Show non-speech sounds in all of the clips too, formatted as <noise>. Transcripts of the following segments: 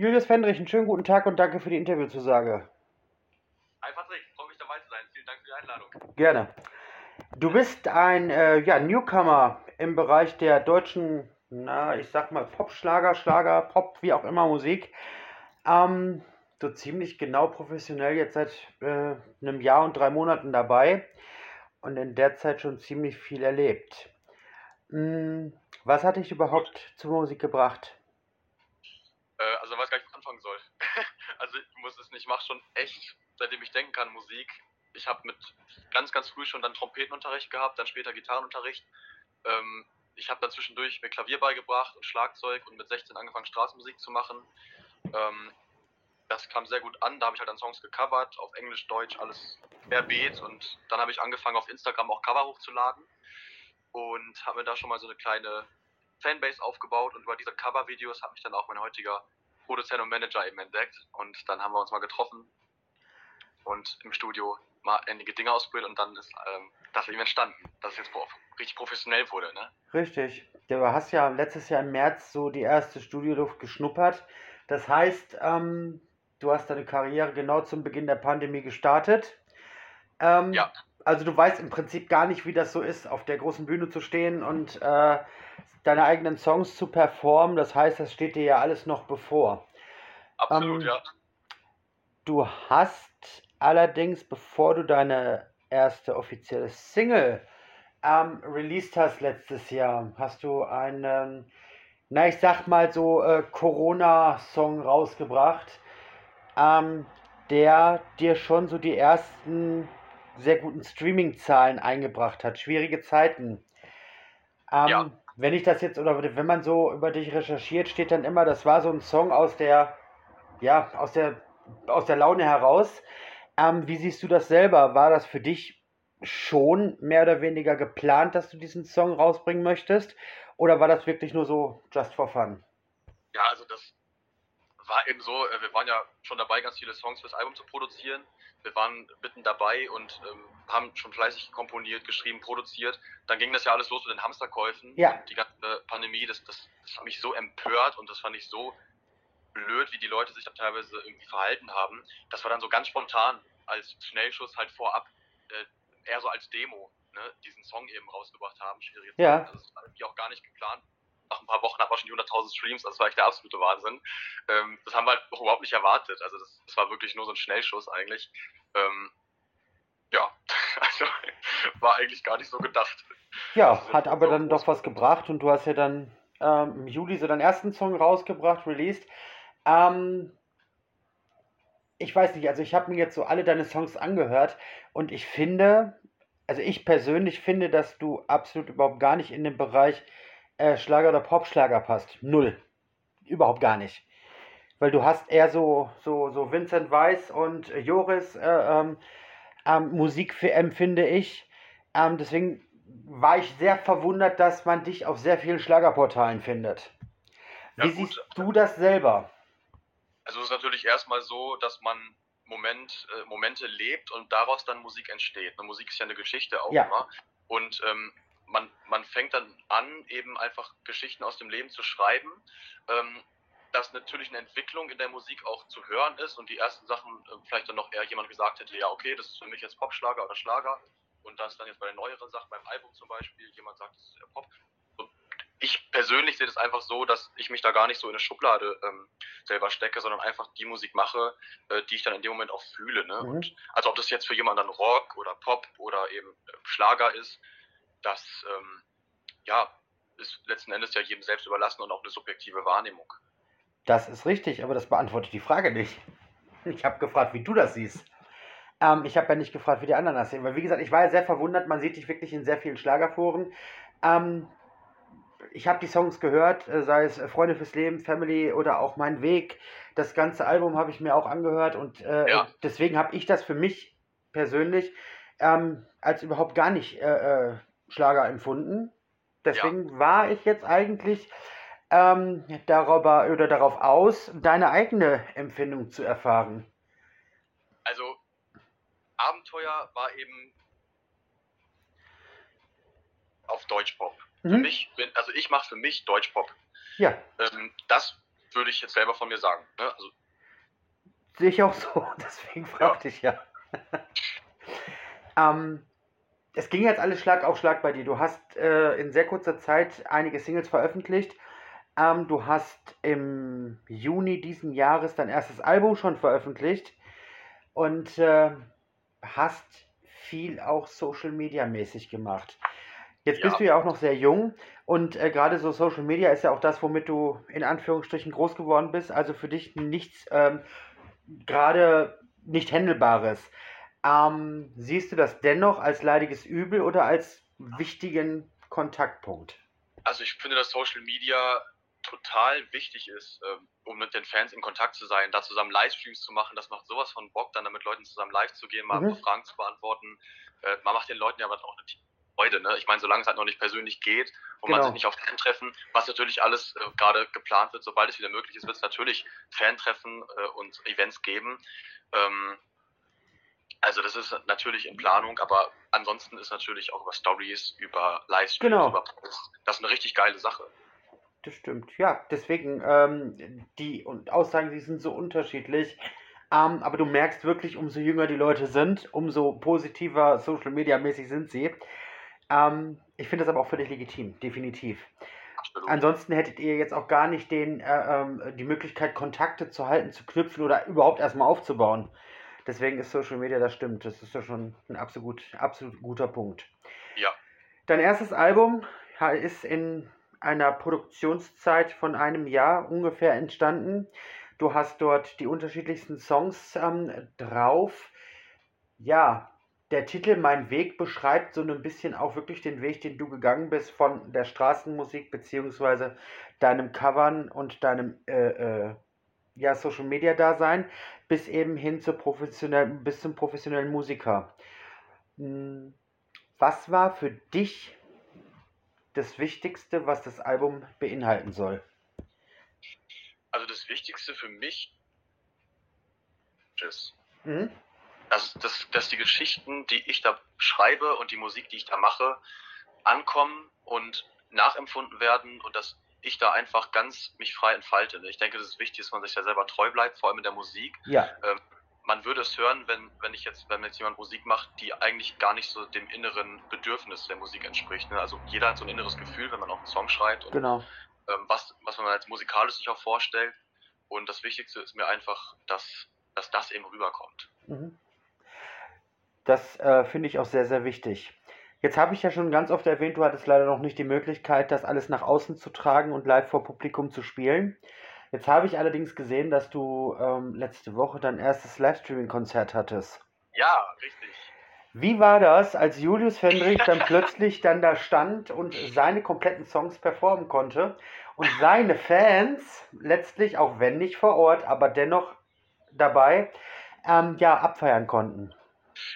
Julius Fendrich, einen schönen guten Tag und danke für die Interviewzusage. Hi Patrick, freue mich dabei zu sein. Vielen Dank für die Einladung. Gerne. Du bist ein äh, ja, Newcomer im Bereich der deutschen, na, ich sag mal, Pop, Schlager, Schlager, Pop, wie auch immer Musik. Ähm, so ziemlich genau professionell jetzt seit äh, einem Jahr und drei Monaten dabei und in der Zeit schon ziemlich viel erlebt. Hm, was hat dich überhaupt zur Musik gebracht? Also weiß gar nicht, wo ich anfangen soll. <laughs> also ich muss es nicht, ich mache schon echt, seitdem ich denken kann, Musik. Ich habe mit ganz, ganz früh schon dann Trompetenunterricht gehabt, dann später Gitarrenunterricht. Ähm, ich habe dann zwischendurch mir Klavier beigebracht und Schlagzeug und mit 16 angefangen Straßenmusik zu machen. Ähm, das kam sehr gut an. Da habe ich halt dann Songs gecovert, auf Englisch, Deutsch, alles querbeet. Und dann habe ich angefangen, auf Instagram auch Cover hochzuladen und habe mir da schon mal so eine kleine Fanbase aufgebaut. Und über diese Cover-Videos hat mich dann auch mein heutiger Produzent und Manager eben entdeckt. Und dann haben wir uns mal getroffen und im Studio mal einige Dinge ausprobiert und dann ist ähm, das eben entstanden, dass es jetzt richtig professionell wurde. Ne? Richtig. Du hast ja letztes Jahr im März so die erste Studioluft geschnuppert. Das heißt, ähm, du hast deine Karriere genau zum Beginn der Pandemie gestartet. Ähm, Ja, Also du weißt im Prinzip gar nicht, wie das so ist, auf der großen Bühne zu stehen und äh, deine eigenen Songs zu performen. Das heißt, das steht dir ja alles noch bevor. absolut, Ähm, ja. Du hast allerdings, bevor du deine erste offizielle Single ähm, released hast letztes Jahr, hast du einen, na ich sag mal so, äh, Corona-Song rausgebracht, ähm, der dir schon so die ersten sehr guten Streaming-Zahlen eingebracht hat. Schwierige Zeiten. Ähm, Ja. Wenn ich das jetzt, oder wenn man so über dich recherchiert, steht dann immer, das war so ein Song aus der, ja, aus der, aus der Laune heraus. Ähm, wie siehst du das selber? War das für dich schon mehr oder weniger geplant, dass du diesen Song rausbringen möchtest? Oder war das wirklich nur so just for fun? Ja, also das war eben so, äh, wir waren ja schon dabei, ganz viele Songs fürs Album zu produzieren. Wir waren mitten dabei und ähm, haben schon fleißig komponiert, geschrieben, produziert. Dann ging das ja alles los mit den Hamsterkäufen. Ja. Und die ganze Pandemie, das, das, das hat mich so empört und das fand ich so blöd, wie die Leute sich da teilweise irgendwie verhalten haben. Das war dann so ganz spontan als Schnellschuss halt vorab, äh, eher so als Demo, ne, diesen Song eben rausgebracht haben. Schwierige Ja. Zeiten. Also das irgendwie auch gar nicht geplant. Nach ein paar Wochen hat man schon die 100.000 Streams, das war echt der absolute Wahnsinn. Ähm, das haben wir halt auch überhaupt nicht erwartet. Also das, das war wirklich nur so ein Schnellschuss eigentlich. Ähm, ja, <laughs> also war eigentlich gar nicht so gedacht. Ja, hat aber dann doch was gebracht und du hast ja dann ähm, im Juli so deinen ersten Song rausgebracht, released. Ähm, ich weiß nicht, also ich habe mir jetzt so alle deine Songs angehört und ich finde, also ich persönlich finde, dass du absolut überhaupt gar nicht in den Bereich äh, Schlager oder Popschlager passt. Null. Überhaupt gar nicht. Weil du hast eher so, so, so Vincent Weiss und Joris äh, ähm, ähm, Musik für, empfinde ich. Ähm, deswegen war ich sehr verwundert, dass man dich auf sehr vielen Schlagerportalen findet. Ja, Wie gut. siehst du das selber? Also es ist natürlich erstmal so, dass man Moment, äh, Momente lebt und daraus dann Musik entsteht. Und Musik ist ja eine Geschichte auch Ja. immer. Und ähm, man, man fängt dann an, eben einfach Geschichten aus dem Leben zu schreiben. Ähm, dass natürlich eine Entwicklung in der Musik auch zu hören ist und die ersten Sachen äh, vielleicht dann noch eher jemand gesagt hätte, ja okay, das ist für mich jetzt Popschlager oder Schlager und das dann jetzt bei den neueren Sachen, beim Album zum Beispiel, jemand sagt, das ist eher Pop. Und ich persönlich sehe das einfach so, dass ich mich da gar nicht so in eine Schublade ähm, selber stecke, sondern einfach die Musik mache, äh, die ich dann in dem Moment auch fühle. Ne? Mhm. Und also ob das jetzt für jemanden dann Rock oder Pop oder eben äh, Schlager ist, das ähm, ja ist letzten Endes ja jedem selbst überlassen und auch eine subjektive Wahrnehmung. Das ist richtig, aber das beantwortet die Frage nicht. <laughs> Ich habe gefragt, wie du das siehst. Ähm, ich habe ja nicht gefragt, wie die anderen das sehen. Weil, wie gesagt, ich war ja sehr verwundert. Man sieht dich wirklich in sehr vielen Schlagerforen. Ähm, ich habe die Songs gehört, äh, sei es äh, Freunde fürs Leben, Family oder auch Mein Weg. Das ganze Album habe ich mir auch angehört und äh, Ja. deswegen habe ich das für mich persönlich ähm, als überhaupt gar nicht äh, äh, Schlager empfunden. Deswegen war ich jetzt eigentlich ähm, darüber oder darauf aus, deine eigene Empfindung zu erfahren. Also Abenteuer war eben auf Deutschpop. Für Mhm. mich, bin- also ich mache für mich Deutschpop. Ja, Ähm, das würde ich jetzt selber von mir sagen. Ne? Also, Sehe ich auch so, <laughs> deswegen fragte ich ja. <laughs> ähm, es ging jetzt alles Schlag auf Schlag bei dir. Du hast äh, in sehr kurzer Zeit einige Singles veröffentlicht. Ähm, du hast im Juni diesen Jahres dein erstes Album schon veröffentlicht und äh, hast viel auch Social Media mäßig gemacht. Jetzt ja. bist du ja auch noch sehr jung und äh, gerade so Social Media ist ja auch das, womit du in Anführungsstrichen groß geworden bist. Also für dich nichts ähm, gerade nicht Händelbares. Ähm, siehst du das dennoch als leidiges Übel oder als wichtigen Kontaktpunkt? Also ich finde, dass Social Media total wichtig ist, ähm, um mit den Fans in Kontakt zu sein, da zusammen Livestreams zu machen. Das macht sowas von Bock, dann mit Leuten zusammen live zu gehen, mal mhm. Fragen zu beantworten. Äh, man macht den Leuten ja aber auch eine Freude. Ne? Ich meine, solange es halt noch nicht persönlich geht und genau. man sich nicht auf Fan-Treffen, was natürlich alles äh, gerade geplant wird, sobald es wieder möglich ist, wird es natürlich Fan-Treffen äh, und Events geben. Ähm, also das ist natürlich in Planung, aber ansonsten ist natürlich auch über Stories, über Livestreams, genau. über Posts, das ist eine richtig geile Sache. Das stimmt, ja. Deswegen, ähm, die und Aussagen, die sind so unterschiedlich. Ähm, aber du merkst wirklich, umso jünger die Leute sind, umso positiver Social Media mäßig sind sie. Ähm, ich finde das aber auch völlig legitim, definitiv. Absolut. Ansonsten hättet ihr jetzt auch gar nicht den, äh, äh, die Möglichkeit, Kontakte zu halten, zu knüpfen oder überhaupt erstmal aufzubauen. Deswegen ist Social Media, das stimmt. Das ist ja schon ein absolut, absolut guter Punkt. Ja. Dein erstes Album ist in einer Produktionszeit von einem Jahr ungefähr entstanden. Du hast dort die unterschiedlichsten Songs ähm, drauf. Ja, der Titel Mein Weg beschreibt so ein bisschen auch wirklich den Weg, den du gegangen bist von der Straßenmusik beziehungsweise deinem Covern und deinem äh, äh, ja, Social Media Dasein bis eben hin zur professionellen, bis zum professionellen Musiker. Hm, was war für dich das Wichtigste, was das Album beinhalten soll? Also das Wichtigste für mich ist, mhm. dass, dass, dass die Geschichten, die ich da schreibe und die Musik, die ich da mache, ankommen und nachempfunden werden und dass ich da einfach ganz mich frei entfalte. Ich denke, es ist wichtig, dass man sich da selber treu bleibt, vor allem in der Musik. Ja. Ähm, man würde es hören, wenn, wenn ich jetzt, wenn jetzt jemand Musik macht, die eigentlich gar nicht so dem inneren Bedürfnis der Musik entspricht. Ne? Also jeder hat so ein inneres Gefühl, wenn man auch einen Song schreibt und genau. ähm, was, was man als musikalisch sich auch vorstellt. Und das Wichtigste ist mir einfach, dass, dass das eben rüberkommt. Mhm. Das äh, finde ich auch sehr, sehr wichtig. Jetzt habe ich ja schon ganz oft erwähnt, du hattest leider noch nicht die Möglichkeit, das alles nach außen zu tragen und live vor Publikum zu spielen. Jetzt habe ich allerdings gesehen, dass du ähm, letzte Woche dein erstes Livestreaming-Konzert hattest. Ja, richtig. Wie war das, als Julius Fendrich dann plötzlich dann da stand und seine kompletten Songs performen konnte und seine Fans letztlich, auch wenn nicht vor Ort, aber dennoch dabei, ähm, ja, abfeiern konnten?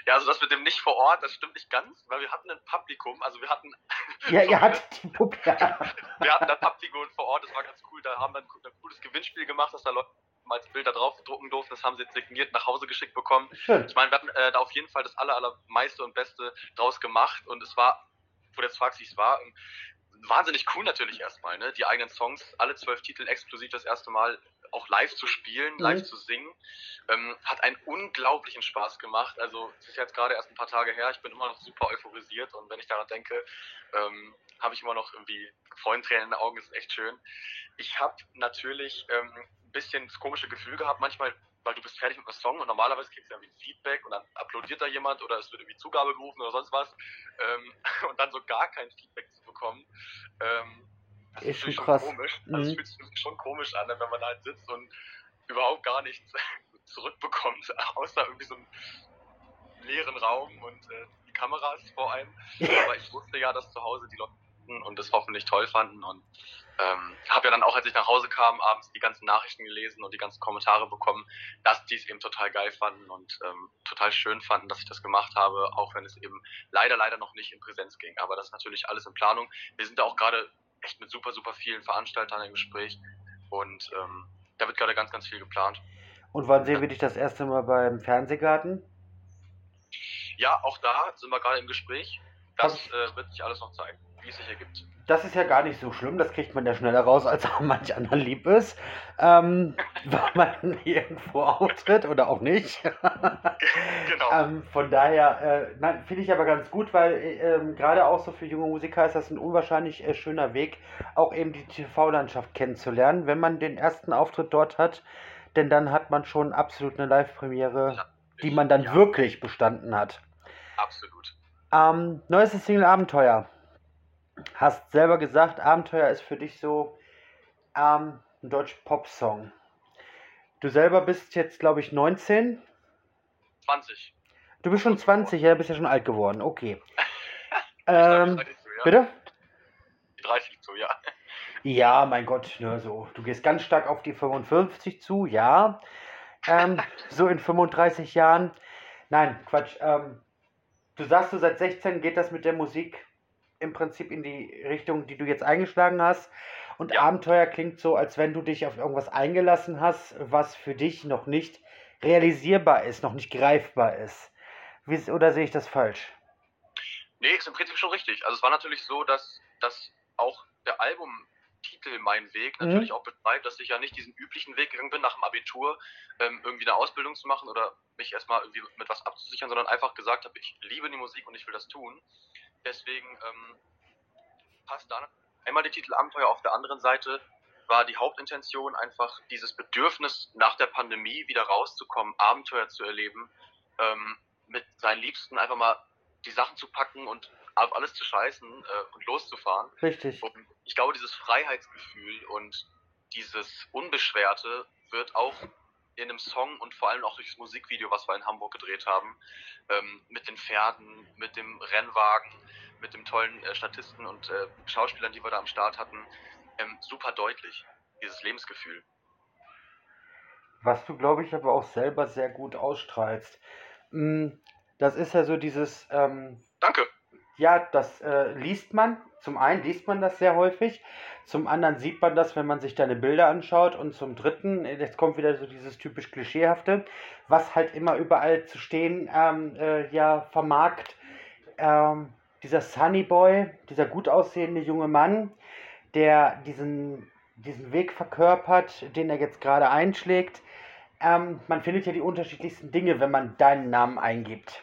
Ja, also das mit dem nicht vor Ort, das stimmt nicht ganz, weil wir hatten ein Publikum, also wir hatten. <laughs> Ja, ihr hattet <laughs> die Puppe. <laughs> wir hatten ein Publikum vor Ort, das war ganz cool. Da haben wir ein, ein cooles Gewinnspiel gemacht, dass da Leute mal als Bilder drauf drucken durften. Das haben sie jetzt signiert nach Hause geschickt bekommen. Schön. Ich meine, wir hatten äh, da auf jeden Fall das aller, allermeiste und Beste draus gemacht und es war, wo du jetzt fragst, wie es war, ähm, wahnsinnig cool natürlich erstmal, ne? Die eigenen Songs, alle zwölf Titel exklusiv das erste Mal auch live zu spielen, mhm. live zu singen. Ähm, hat einen unglaublichen Spaß gemacht. Also es ist jetzt gerade erst ein paar Tage her, ich bin immer noch super euphorisiert und wenn ich daran denke, ähm, habe ich immer noch irgendwie Freundentränen in den Augen, das ist echt schön. Ich habe natürlich ähm, ein bisschen das komische Gefühl gehabt, manchmal, weil du bist fertig mit einem Song und normalerweise kriegst du irgendwie Feedback und dann applaudiert da jemand oder es wird irgendwie Zugabe gerufen oder sonst was ähm, <laughs> und dann so gar kein Feedback zu bekommen. Das ist, schon krass. komisch. Also mhm. es fühlt sich schon komisch an, wenn man halt sitzt und überhaupt gar nichts <laughs> zurückbekommt, <laughs> außer irgendwie so einen leeren Raum und äh, die Kameras vor einem. Aber ich wusste ja, dass zu Hause die Leute und das hoffentlich toll fanden und ähm, habe ja dann auch, als ich nach Hause kam, abends die ganzen Nachrichten gelesen und die ganzen Kommentare bekommen, dass die es eben total geil fanden und ähm, total schön fanden, dass ich das gemacht habe, auch wenn es eben leider, leider noch nicht in Präsenz ging. Aber das ist natürlich alles in Planung. Wir sind da auch gerade echt mit super, super vielen Veranstaltern im Gespräch und ähm, da wird gerade ganz, ganz viel geplant. Und wann sehen wir dich das erste Mal beim Fernsehgarten? Ja, auch da sind wir gerade im Gespräch. Das äh, wird sich alles noch zeigen. Wie es sich ergibt. Das ist ja gar nicht so schlimm, das kriegt man ja schneller raus, als auch manch anderen lieb ist. Ähm, <laughs> weil man irgendwo auftritt oder auch nicht. <laughs> genau. Ähm, von daher, äh, finde ich aber ganz gut, weil äh, gerade auch so für junge Musiker ist das ein unwahrscheinlich äh, schöner Weg, auch eben die TV-Landschaft kennenzulernen, wenn man den ersten Auftritt dort hat. Denn dann hat man schon absolut eine Live-Premiere, ja, die man dann ja. wirklich bestanden hat. Absolut. Ähm, neuestes Single Abenteuer. Hast selber gesagt, Abenteuer ist für dich so ähm, ein deutsch Pop-Song. Du selber bist jetzt, glaube ich, 19? 20. Du bist schon 20, ja, bist ja schon alt geworden, okay. <laughs> ähm, zu, ja. Bitte? 30 zu, ja. Ja, mein Gott, nur so. Du gehst ganz stark auf die 55 zu, ja. Ähm, <laughs> so in 35 Jahren. Nein, Quatsch. Ähm, du sagst, du seit 16 geht das mit der Musik im Prinzip in die Richtung, die du jetzt eingeschlagen hast. Und ja. Abenteuer klingt so, als wenn du dich auf irgendwas eingelassen hast, was für dich noch nicht realisierbar ist, noch nicht greifbar ist. Wie, oder sehe ich das falsch? Nee, ist im Prinzip schon richtig. Also es war natürlich so, dass, dass auch der Albumtitel Mein Weg mhm. natürlich auch beschreibt, dass ich ja nicht diesen üblichen Weg gegangen bin, nach dem Abitur ähm, irgendwie eine Ausbildung zu machen oder mich erstmal irgendwie mit was abzusichern, sondern einfach gesagt habe, ich liebe die Musik und ich will das tun. Deswegen ähm, passt da einmal der Titel Abenteuer, auf der anderen Seite war die Hauptintention einfach dieses Bedürfnis nach der Pandemie wieder rauszukommen, Abenteuer zu erleben, ähm, mit seinen Liebsten einfach mal die Sachen zu packen und auf alles zu scheißen äh, und loszufahren. Richtig. Und ich glaube, dieses Freiheitsgefühl und dieses Unbeschwerte wird auch in einem Song und vor allem auch durch das Musikvideo, was wir in Hamburg gedreht haben, ähm, mit den Pferden, mit dem Rennwagen, mit dem tollen äh, Statisten und äh, Schauspielern, die wir da am Start hatten, ähm, super deutlich, dieses Lebensgefühl. Was du, glaube ich, aber auch selber sehr gut ausstrahlst. Mm, das ist ja so dieses. Ähm, Danke. Ja, das äh, liest man. Zum einen liest man das sehr häufig. Zum anderen sieht man das, wenn man sich deine Bilder anschaut. Und zum dritten, äh, jetzt kommt wieder so dieses typisch Klischeehafte, was halt immer überall zu stehen ähm, äh, ja vermarkt. Ähm, dieser Sunny Boy, dieser gut aussehende junge Mann, der diesen, diesen Weg verkörpert, den er jetzt gerade einschlägt. Ähm, man findet ja die unterschiedlichsten Dinge, wenn man deinen Namen eingibt.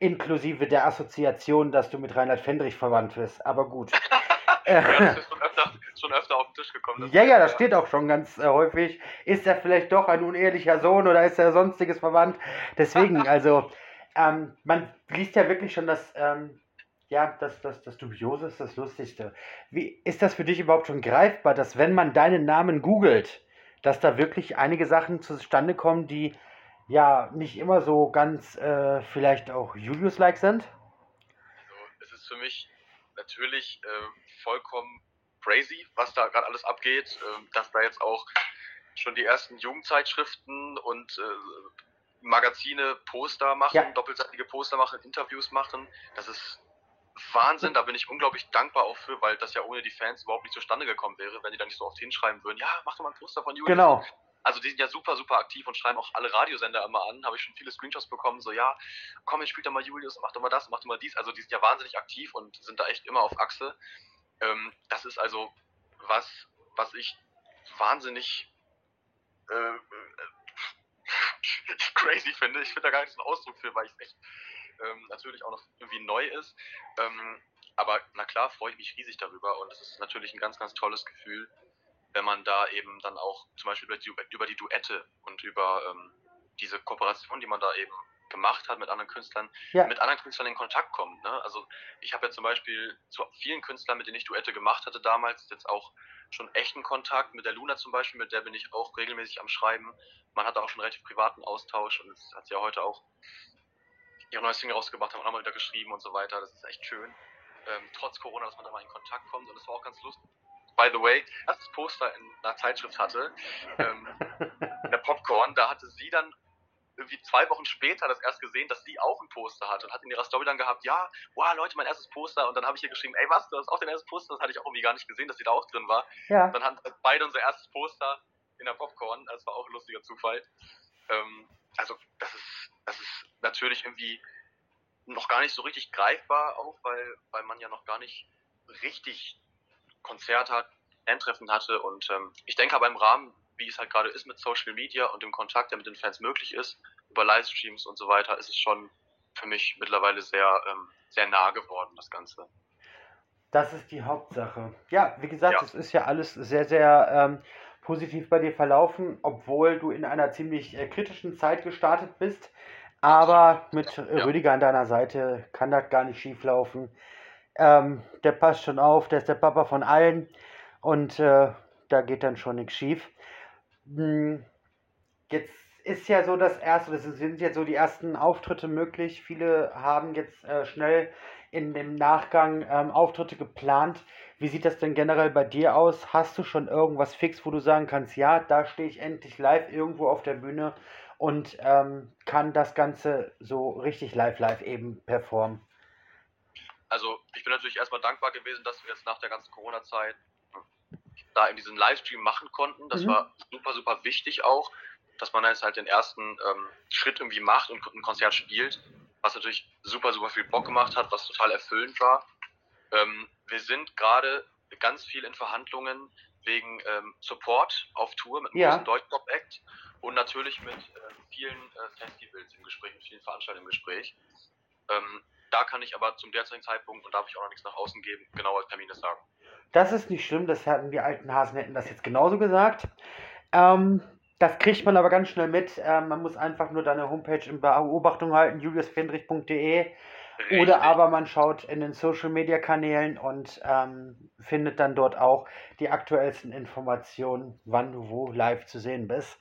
Inklusive der Assoziation, dass du mit Reinhard Fendrich verwandt wirst. Aber gut. <laughs> ja, das ist schon öfter, schon öfter auf den Tisch gekommen. Ja, ja, das ja. steht auch schon ganz äh, häufig. Ist er vielleicht doch ein unehrlicher Sohn oder ist er sonstiges verwandt? Deswegen, <laughs> also ähm, man liest ja wirklich schon das, ähm, ja, das, das, das Dubiose ist das Lustigste. Wie ist das für dich überhaupt schon greifbar, dass wenn man deinen Namen googelt, dass da wirklich einige Sachen zustande kommen, die ja nicht immer so ganz äh, vielleicht auch Julius-like sind? Also, es ist für mich natürlich äh, vollkommen crazy, was da gerade alles abgeht, äh, dass da jetzt auch schon die ersten Jugendzeitschriften und äh, Magazine Poster machen, ja. doppelseitige Poster machen, Interviews machen. Das ist Wahnsinn, da bin ich unglaublich dankbar auch für, weil das ja ohne die Fans überhaupt nicht zustande gekommen wäre, wenn die da nicht so oft hinschreiben würden, ja, mach doch mal ein Poster von Julius. Genau. Also die sind ja super, super aktiv und schreiben auch alle Radiosender immer an. Habe ich schon viele Screenshots bekommen, so ja, komm, jetzt spielt doch mal Julius, mach doch mal das, mach doch mal dies. Also die sind ja wahnsinnig aktiv und sind da echt immer auf Achse. Ähm, das ist also was, was ich wahnsinnig äh, <laughs> crazy finde. Ich finde da gar nicht so einen Ausdruck für, weil ich es echt ähm, natürlich auch noch irgendwie neu ist. Ähm, aber na klar freue ich mich riesig darüber und es ist natürlich ein ganz, ganz tolles Gefühl, wenn man da eben dann auch zum Beispiel über die, über die Duette und über ähm, diese Kooperation, die man da eben gemacht hat mit anderen Künstlern, ja. mit anderen Künstlern in Kontakt kommt. Ne? Also ich habe ja zum Beispiel zu vielen Künstlern, mit denen ich Duette gemacht hatte damals, jetzt auch schon echten Kontakt. Mit der Luna zum Beispiel, mit der bin ich auch regelmäßig am Schreiben. Man hat auch schon relativ privaten Austausch und es hat sie ja heute auch ihre neue Single rausgebracht, haben auch mal wieder geschrieben und so weiter. Das ist echt schön. Ähm, trotz Corona, dass man da mal in Kontakt kommt und das war auch ganz lustig. By the way, als das Poster in einer Zeitschrift hatte, ähm, in der Popcorn, da hatte sie dann irgendwie zwei Wochen später das erst gesehen, dass sie auch ein Poster hat und hat in ihrer Story dann gehabt, ja, wow, Leute, mein erstes Poster. Und dann habe ich ihr geschrieben, ey, was, du hast auch dein erstes Poster? Das hatte ich auch irgendwie gar nicht gesehen, dass sie da auch drin war. Ja. Dann hatten beide unser erstes Poster in der Popcorn. Das war auch ein lustiger Zufall. Ähm, also, das ist, das ist natürlich irgendwie noch gar nicht so richtig greifbar, auch weil, weil man ja noch gar nicht richtig Konzert hat, Endtreffen hatte. Und ähm, ich denke aber im Rahmen, wie es halt gerade ist mit Social Media und dem Kontakt, der mit den Fans möglich ist, über Livestreams und so weiter, ist es schon für mich mittlerweile sehr, ähm, sehr nah geworden, das Ganze. Das ist die Hauptsache. Ja, wie gesagt, es ist ja alles sehr, sehr ähm, positiv bei dir verlaufen, obwohl du in einer ziemlich äh, kritischen Zeit gestartet bist. Aber mit ja. Rüdiger an deiner Seite kann das gar nicht schief laufen. Ähm, der passt schon auf, der ist der Papa von allen und äh, da geht dann schon nichts schief. Hm, jetzt ist ja so das erste, das sind jetzt so die ersten Auftritte möglich. Viele haben jetzt äh, schnell in dem Nachgang ähm, Auftritte geplant. Wie sieht das denn generell bei dir aus? Hast du schon irgendwas fix, wo du sagen kannst, ja, da stehe ich endlich live irgendwo auf der Bühne und ähm, kann das Ganze so richtig live, live eben performen? Also ich bin natürlich erstmal dankbar gewesen, dass wir jetzt nach der ganzen Corona-Zeit da eben diesen Livestream machen konnten. Das mhm. war super, super wichtig auch, dass man jetzt halt den ersten ähm, Schritt irgendwie macht und ein Konzert spielt was natürlich super, super viel Bock gemacht hat, was total erfüllend war. Ähm, wir sind gerade ganz viel in Verhandlungen wegen ähm, Support auf Tour mit einem ja. großen Deutschpop-Act und natürlich mit äh, vielen äh, Festivals im Gespräch, mit vielen Veranstaltungen im Gespräch. Ähm, da kann ich aber zum derzeitigen Zeitpunkt, und darf ich auch noch nichts nach außen geben, genaue Termine sagen. Das ist nicht schlimm, das hatten die alten Hasen hätten das jetzt genauso gesagt. Ähm, das kriegt man aber ganz schnell mit. Ähm, man muss einfach nur deine Homepage in Beobachtung halten, juliusfendrich.de. Oder aber man schaut in den Social Media Kanälen und ähm, findet dann dort auch die aktuellsten Informationen, wann du wo live zu sehen bist.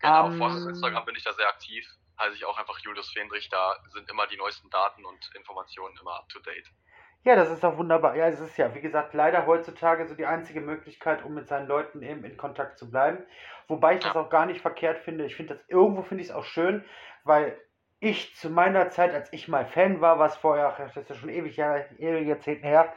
Genau, ähm, auf Instagram bin ich da sehr aktiv. Heiße ich auch einfach Julius Fendrich. Da sind immer die neuesten Daten und Informationen immer up to date. Ja, das ist auch wunderbar. Ja, es ist ja, wie gesagt, leider heutzutage so die einzige Möglichkeit, um mit seinen Leuten eben in Kontakt zu bleiben. Wobei ich das auch gar nicht verkehrt finde. Ich finde das, irgendwo finde ich es auch schön, weil ich zu meiner Zeit, als ich mal Fan war, was vorher, das ist ja schon ewig, ewig Jahrzehnte her,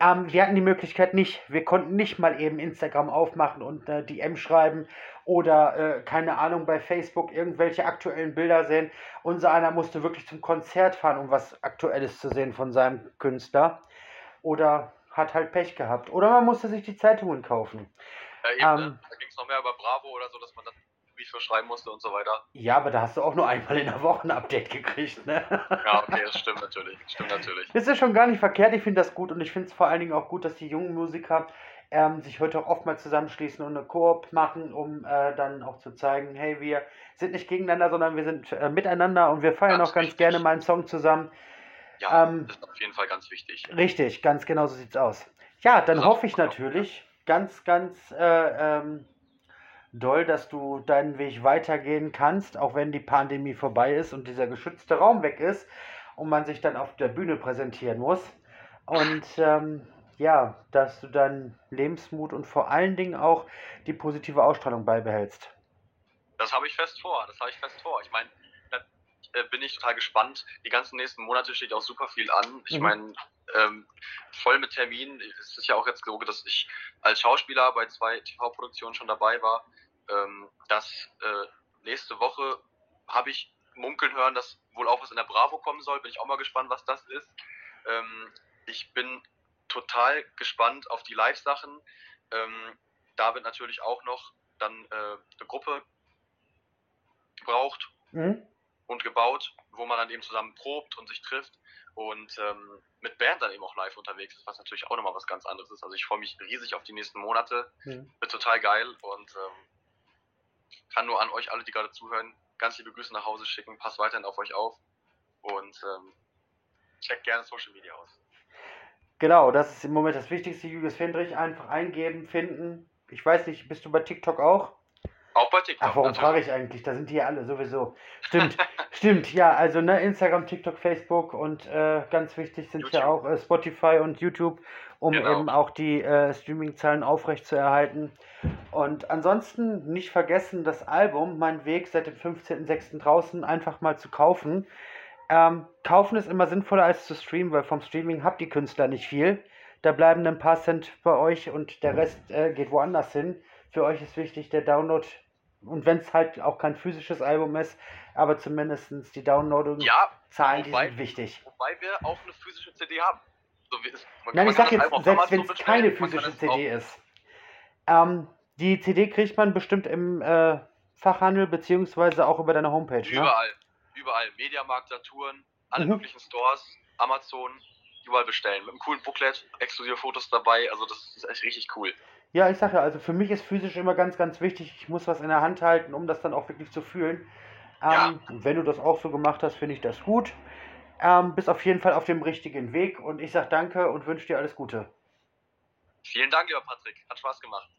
ähm, wir hatten die Möglichkeit nicht. Wir konnten nicht mal eben Instagram aufmachen und äh, DM schreiben oder, äh, keine Ahnung, bei Facebook irgendwelche aktuellen Bilder sehen. Unser einer musste wirklich zum Konzert fahren, um was Aktuelles zu sehen von seinem Künstler. Oder hat halt Pech gehabt. Oder man musste sich die Zeitungen kaufen. Ja, eben, ähm, ne? Da ging es noch mehr über Bravo oder so, dass man dann Briefe schreiben musste und so weiter. Ja, aber da hast du auch nur einmal in der Woche ein Update gekriegt, ne? Ja, okay, das stimmt natürlich. Stimmt natürlich. Das ist schon gar nicht verkehrt, ich finde das gut und ich finde es vor allen Dingen auch gut, dass die jungen Musiker ähm, sich heute auch oftmals zusammenschließen und eine Koop machen, um äh, dann auch zu zeigen, hey, wir sind nicht gegeneinander, sondern wir sind äh, miteinander und wir feiern ganz auch ganz wichtig. gerne mal einen Song zusammen. Ja, ähm, das ist auf jeden Fall ganz wichtig. Richtig, ganz genau so sieht's aus. Ja, dann also, hoffe ich natürlich ganz, ganz äh, ähm, doll, dass du deinen Weg weitergehen kannst, auch wenn die Pandemie vorbei ist und dieser geschützte Raum weg ist und man sich dann auf der Bühne präsentieren muss. Und ähm, ja, dass du dann Lebensmut und vor allen Dingen auch die positive Ausstrahlung beibehältst. Das habe ich fest vor, das habe ich fest vor. Ich meine, da äh, bin ich total gespannt. Die ganzen nächsten Monate steht auch super viel an. Ich mhm. meine, ähm, voll mit Terminen. Es ist ja auch jetzt so, dass ich als Schauspieler bei zwei TV-Produktionen schon dabei war ähm, dass äh, nächste Woche habe ich munkeln hören, dass wohl auch was in der Bravo kommen soll. Bin ich auch mal gespannt, was das ist. Ähm, ich bin total gespannt auf die Live-Sachen. Ähm, da wird natürlich auch noch dann äh, eine Gruppe gebraucht mhm. und gebaut, wo man dann eben zusammen probt und sich trifft und ähm, mit Band dann eben auch live unterwegs ist, was natürlich auch nochmal was ganz anderes ist. Also ich freue mich riesig auf die nächsten Monate. Mhm. Wird total geil und ähm, kann nur an euch alle, die gerade zuhören, ganz liebe Grüße nach Hause schicken. Passt weiterhin auf euch auf und ähm, checkt gerne Social Media aus. Genau, das ist im Moment das Wichtigste. Julius Fendrich einfach eingeben, finden. Ich weiß nicht, bist du bei TikTok auch? Auch bei TikTok. Ach, warum frage ich eigentlich? Da sind die ja alle sowieso. Stimmt, <laughs> stimmt, ja, also ne, Instagram, TikTok, Facebook und äh, ganz wichtig sind YouTube. ja auch äh, Spotify und YouTube, um genau. eben auch die äh, Streaming-Zahlen aufrechtzuerhalten. Und ansonsten nicht vergessen, das Album, Mein Weg, seit dem 15.06. draußen einfach mal zu kaufen. Ähm, kaufen ist immer sinnvoller als zu streamen, weil vom Streaming habt die Künstler nicht viel. Da bleiben ein paar Cent bei euch und der Rest äh, geht woanders hin. Für euch ist wichtig der Download und wenn es halt auch kein physisches Album ist, aber zumindest die Downloading Ja, Zahlen, die wobei- sind wichtig. wobei wir auch eine physische CD haben. So wie es, man, Nein, ich sag jetzt, selbst wenn es keine physische CD ist. Ähm, die CD kriegt man bestimmt im äh, Fachhandel beziehungsweise auch über deine Homepage, ne? überall, überall. Mediamarkt, Saturn, alle Mhm. möglichen Stores, Amazon, überall bestellen. Mit einem coolen Booklet, exklusive Fotos dabei. Also das ist echt richtig cool. Ja, ich sag ja, also für mich ist physisch immer ganz, ganz wichtig. Ich muss was in der Hand halten, um das dann auch wirklich zu fühlen. Ja. Ähm, und wenn du das auch so gemacht hast, finde ich das gut. Ähm, bist auf jeden Fall auf dem richtigen Weg und ich sag danke und wünsche dir alles Gute. Vielen Dank, lieber Patrick. Hat Spaß gemacht.